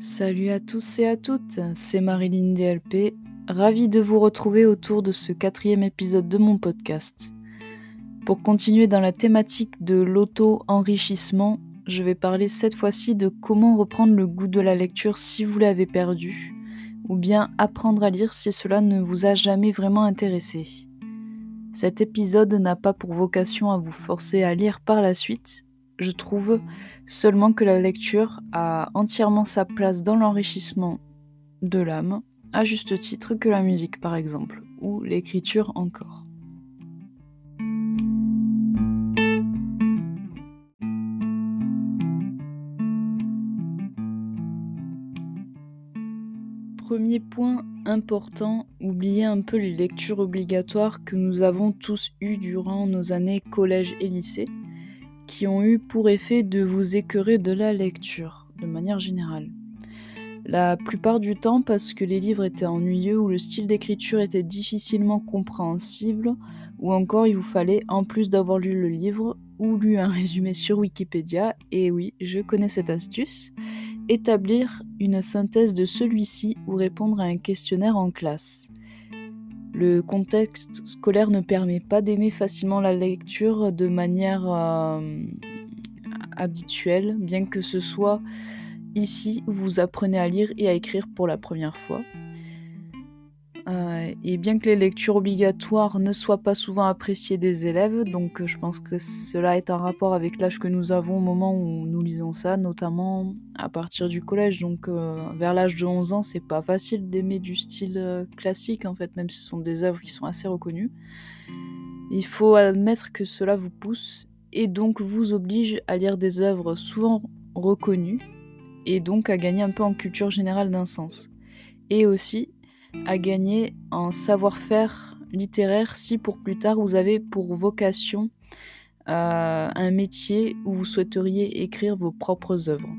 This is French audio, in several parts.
Salut à tous et à toutes, c'est Marilyn DLP, ravie de vous retrouver autour de ce quatrième épisode de mon podcast. Pour continuer dans la thématique de l'auto-enrichissement, je vais parler cette fois-ci de comment reprendre le goût de la lecture si vous l'avez perdu, ou bien apprendre à lire si cela ne vous a jamais vraiment intéressé. Cet épisode n'a pas pour vocation à vous forcer à lire par la suite, je trouve seulement que la lecture a entièrement sa place dans l'enrichissement de l'âme, à juste titre que la musique par exemple, ou l'écriture encore. Premier point important, oubliez un peu les lectures obligatoires que nous avons tous eues durant nos années collège et lycée qui ont eu pour effet de vous écœurer de la lecture, de manière générale. La plupart du temps parce que les livres étaient ennuyeux ou le style d'écriture était difficilement compréhensible, ou encore il vous fallait, en plus d'avoir lu le livre, ou lu un résumé sur Wikipédia, et oui, je connais cette astuce, établir une synthèse de celui-ci ou répondre à un questionnaire en classe. Le contexte scolaire ne permet pas d'aimer facilement la lecture de manière euh, habituelle, bien que ce soit ici où vous apprenez à lire et à écrire pour la première fois. Euh, et bien que les lectures obligatoires ne soient pas souvent appréciées des élèves, donc euh, je pense que cela est en rapport avec l'âge que nous avons au moment où nous lisons ça, notamment à partir du collège. Donc euh, vers l'âge de 11 ans, c'est pas facile d'aimer du style classique en fait, même si ce sont des œuvres qui sont assez reconnues. Il faut admettre que cela vous pousse et donc vous oblige à lire des œuvres souvent reconnues et donc à gagner un peu en culture générale d'un sens. Et aussi à gagner en savoir-faire littéraire si pour plus tard vous avez pour vocation euh, un métier où vous souhaiteriez écrire vos propres œuvres.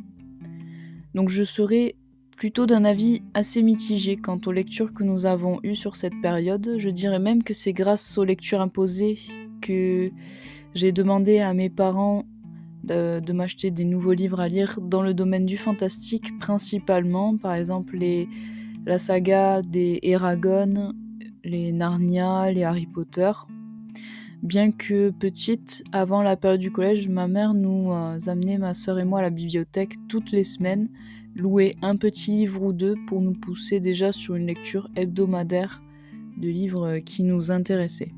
Donc je serai plutôt d'un avis assez mitigé quant aux lectures que nous avons eues sur cette période. Je dirais même que c'est grâce aux lectures imposées que j'ai demandé à mes parents de m'acheter des nouveaux livres à lire dans le domaine du fantastique principalement, par exemple les la saga des Eragon, les Narnia, les Harry Potter. Bien que petite, avant la période du collège, ma mère nous euh, amenait, ma soeur et moi, à la bibliothèque toutes les semaines, louer un petit livre ou deux pour nous pousser déjà sur une lecture hebdomadaire de livres qui nous intéressaient.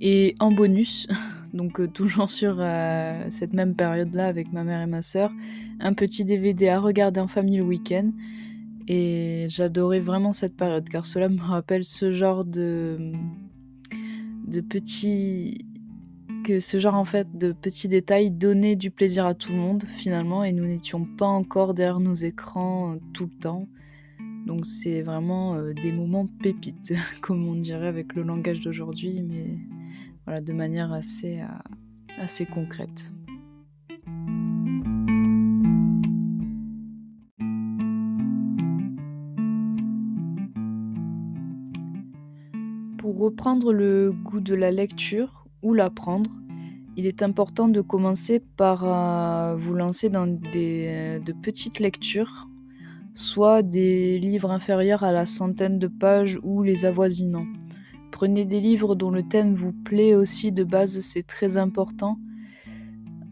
Et en bonus, donc euh, toujours sur euh, cette même période-là avec ma mère et ma sœur, un petit DVD à regarder en famille le week-end. Et j'adorais vraiment cette période car cela me rappelle ce genre de de petits que ce genre en fait de petits détails donnaient du plaisir à tout le monde finalement et nous n'étions pas encore derrière nos écrans euh, tout le temps. Donc c'est vraiment des moments pépites comme on dirait avec le langage d'aujourd'hui mais de manière assez, euh, assez concrète. Pour reprendre le goût de la lecture ou l'apprendre, il est important de commencer par euh, vous lancer dans des, de petites lectures, soit des livres inférieurs à la centaine de pages ou les avoisinants. Prenez des livres dont le thème vous plaît aussi de base, c'est très important.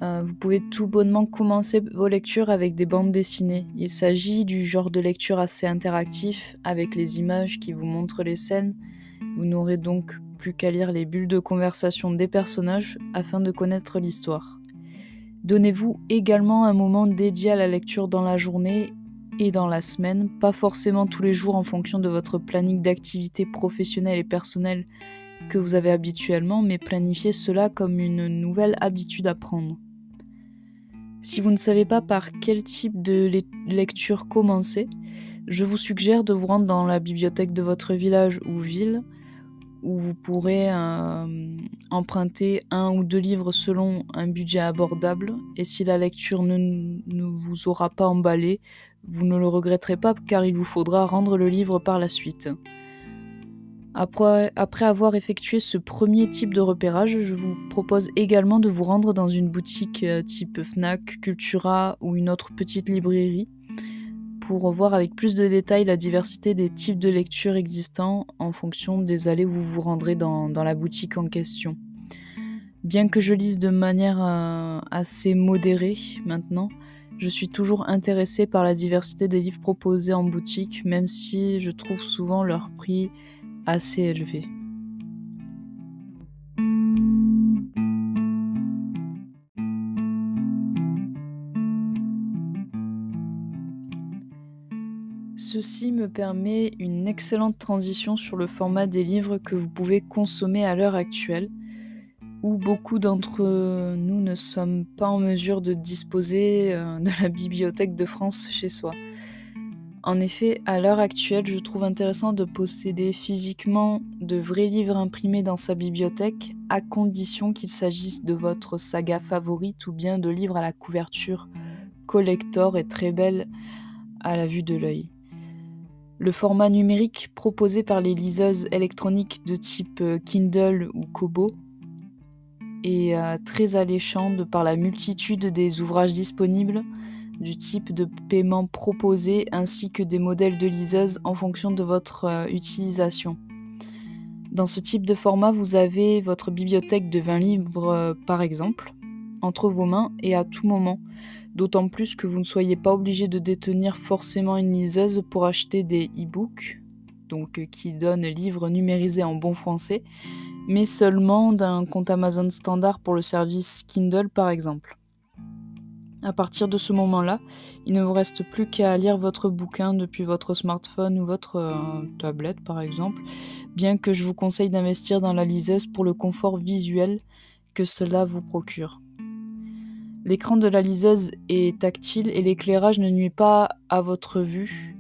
Euh, vous pouvez tout bonnement commencer vos lectures avec des bandes dessinées. Il s'agit du genre de lecture assez interactif, avec les images qui vous montrent les scènes. Vous n'aurez donc plus qu'à lire les bulles de conversation des personnages afin de connaître l'histoire. Donnez-vous également un moment dédié à la lecture dans la journée et dans la semaine, pas forcément tous les jours en fonction de votre planning d'activité professionnelle et personnelle que vous avez habituellement, mais planifiez cela comme une nouvelle habitude à prendre. Si vous ne savez pas par quel type de lecture commencer, je vous suggère de vous rendre dans la bibliothèque de votre village ou ville, où vous pourrez euh, emprunter un ou deux livres selon un budget abordable, et si la lecture ne, ne vous aura pas emballé, vous ne le regretterez pas car il vous faudra rendre le livre par la suite. Après, avoir effectué ce premier type de repérage, je vous propose également de vous rendre dans une boutique euh, type FNAC, Cultura ou une autre petite librairie pour voir avec plus de détails la diversité des types de lectures existants en fonction des allées où vous vous rendrez dans, la boutique en question. Bien que je lise de manière euh, assez modérée maintenant, je suis toujours intéressée par la diversité des livres proposés en boutique, même si je trouve souvent leur prix assez élevé. Ceci me permet une excellente transition sur le format des livres que vous pouvez consommer à l'heure actuelle, où beaucoup d'entre nous ne sommes pas en mesure de disposer euh, de la Bibliothèque de France chez soi. En effet, à l'heure actuelle, je trouve intéressant de posséder physiquement de vrais livres imprimés dans sa bibliothèque, à condition qu'il s'agisse de votre saga favorite ou bien de livres à la couverture collector et très belle à la vue de l'œil. Le format numérique proposé par les liseuses électroniques de type Kindle ou Kobo euh, très alléchant par la multitude des ouvrages disponibles du type de paiement proposé ainsi que des modèles de liseuse en fonction de votre euh, utilisation. Dans ce type de format, vous avez votre bibliothèque de 20 livres euh, par exemple entre vos mains et à tout moment, d'autant plus que vous ne soyez pas obligé de détenir forcément une liseuse pour acheter des e-books, donc qui donnent livres numérisés en bon français, mais seulement d'un compte Amazon standard pour le service Kindle par exemple. À partir de ce moment-là, il ne vous reste plus qu'à lire votre bouquin depuis votre smartphone ou votre euh, tablette par exemple, bien que je vous conseille d'investir dans la liseuse pour le confort visuel que cela vous procure. L'écran de la liseuse est tactile et l'éclairage ne nuit pas à votre vue.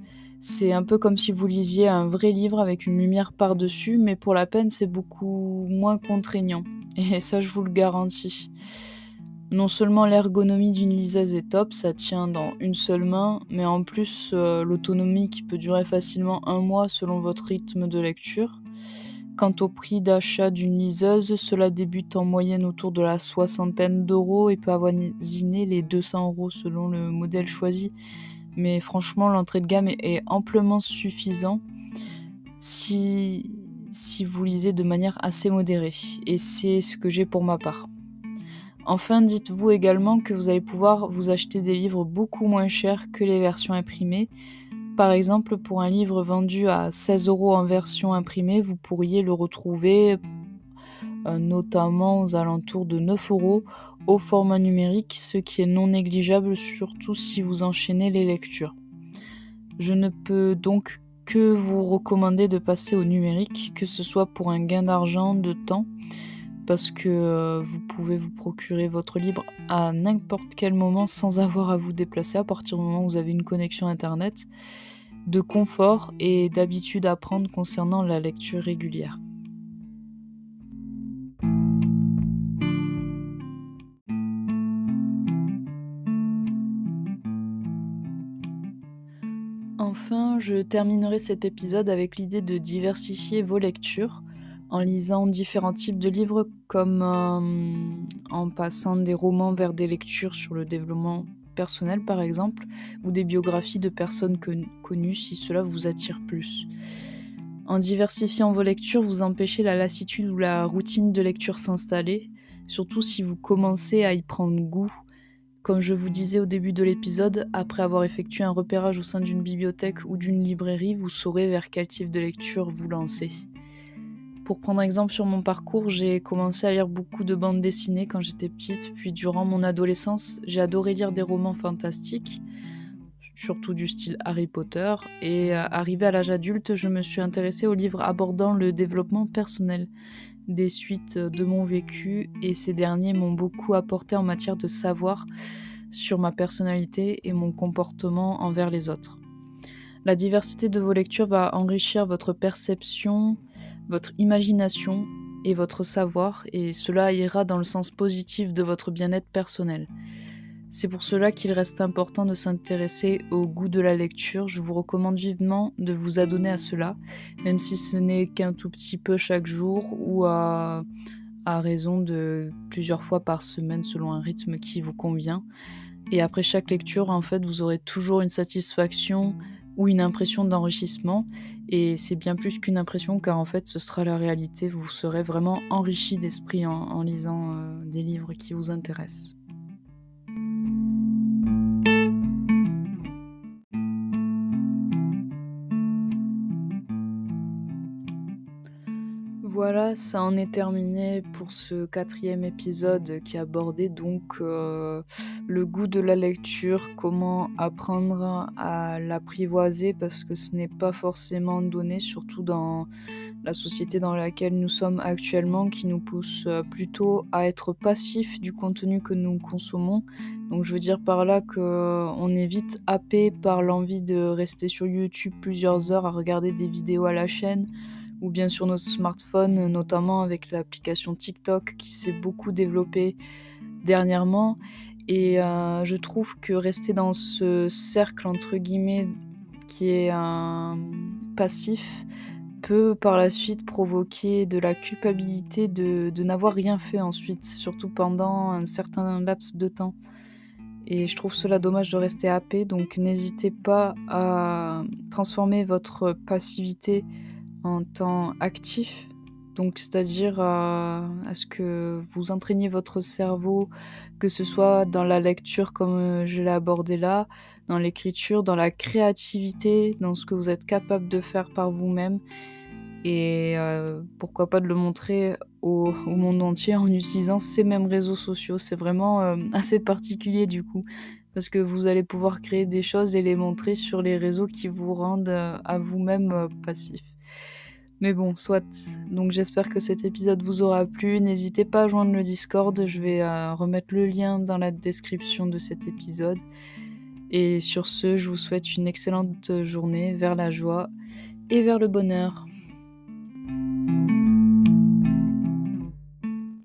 C'est un peu comme si vous lisiez un vrai livre avec une lumière par-dessus, mais pour la peine c'est beaucoup moins contraignant. Et ça je vous le garantis. Non seulement l'ergonomie d'une liseuse est top, ça tient dans une seule main, mais en plus euh, l'autonomie qui peut durer facilement un mois selon votre rythme de lecture. Quant au prix d'achat d'une liseuse, cela débute en moyenne autour de la soixantaine d'euros et peut avoisiner les 200 euros selon le modèle choisi. Mais franchement, l'entrée de gamme est amplement suffisant si, vous lisez de manière assez modérée. Et c'est ce que j'ai pour ma part. Enfin, dites-vous également que vous allez pouvoir vous acheter des livres beaucoup moins chers que les versions imprimées. Par exemple, pour un livre vendu à 16 euros en version imprimée, vous pourriez le retrouver euh, notamment aux alentours de 9 euros au format numérique, ce qui est non négligeable surtout si vous enchaînez les lectures. Je ne peux donc que vous recommander de passer au numérique, que ce soit pour un gain d'argent, de temps, parce que euh, vous pouvez vous procurer votre livre à n'importe quel moment sans avoir à vous déplacer à partir du moment où vous avez une connexion internet, de confort et d'habitude à prendre concernant la lecture régulière. Je terminerai cet épisode avec l'idée de diversifier vos lectures en lisant différents types de livres comme euh, en passant des romans vers des lectures sur le développement personnel par exemple, ou des biographies de personnes connues si cela vous attire plus. En diversifiant vos lectures, vous empêchez la lassitude ou la routine de lecture s'installer, surtout si vous commencez à y prendre goût. Comme je vous disais au début de l'épisode, après avoir effectué un repérage au sein d'une bibliothèque ou d'une librairie, vous saurez vers quel type de lecture vous lancer. Pour prendre exemple sur mon parcours, j'ai commencé à lire beaucoup de bandes dessinées quand j'étais petite, puis durant mon adolescence, j'ai adoré lire des romans fantastiques, surtout du style Harry Potter, et euh, arrivé à l'âge adulte, je me suis intéressée aux livres abordant le développement personnel, des suites de mon vécu, et ces derniers m'ont beaucoup apporté en matière de savoir sur ma personnalité et mon comportement envers les autres. La diversité de vos lectures va enrichir votre perception, votre imagination et votre savoir, et cela ira dans le sens positif de votre bien-être personnel. C'est pour cela qu'il reste important de s'intéresser au goût de la lecture. Je vous recommande vivement de vous adonner à cela, même si ce n'est qu'un tout petit peu chaque jour ou à, raison de plusieurs fois par semaine selon un rythme qui vous convient. Et après chaque lecture, en fait, vous aurez toujours une satisfaction ou une impression d'enrichissement. Et c'est bien plus qu'une impression, car en fait, ce sera la réalité. Vous serez vraiment enrichi d'esprit en, lisant euh, des livres qui vous intéressent. Voilà, ça en est terminé pour ce quatrième épisode qui abordait donc euh, le goût de la lecture, comment apprendre à l'apprivoiser parce que ce n'est pas forcément donné, surtout dans la société dans laquelle nous sommes actuellement, qui nous pousse euh, plutôt à être passif du contenu que nous consommons. Donc je veux dire par là qu'on est vite happé par l'envie de rester sur YouTube plusieurs heures à regarder des vidéos à la chaîne ou bien sur notre smartphone, notamment avec l'application TikTok qui s'est beaucoup développée dernièrement. Et euh, je trouve que rester dans ce cercle, entre guillemets, qui est un passif, peut par la suite provoquer de la culpabilité de, n'avoir rien fait ensuite, surtout pendant un certain laps de temps. Et je trouve cela dommage de rester happé, donc n'hésitez pas à transformer votre passivité en temps actif. Donc, c'est-à-dire à, ce que vous entraîniez votre cerveau, que ce soit dans la lecture comme euh, je l'ai abordé là, dans l'écriture, dans la créativité, dans ce que vous êtes capable de faire par vous-même. Et euh, pourquoi pas de le montrer au, monde entier en utilisant ces mêmes réseaux sociaux. C'est vraiment euh, assez particulier du coup. Parce que vous allez pouvoir créer des choses et les montrer sur les réseaux qui vous rendent à vous-même passif. Mais bon, soit. Donc j'espère que cet épisode vous aura plu. N'hésitez pas à joindre le Discord. Je vais euh, remettre le lien dans la description de cet épisode. Et sur ce, je vous souhaite une excellente journée vers la joie et vers le bonheur.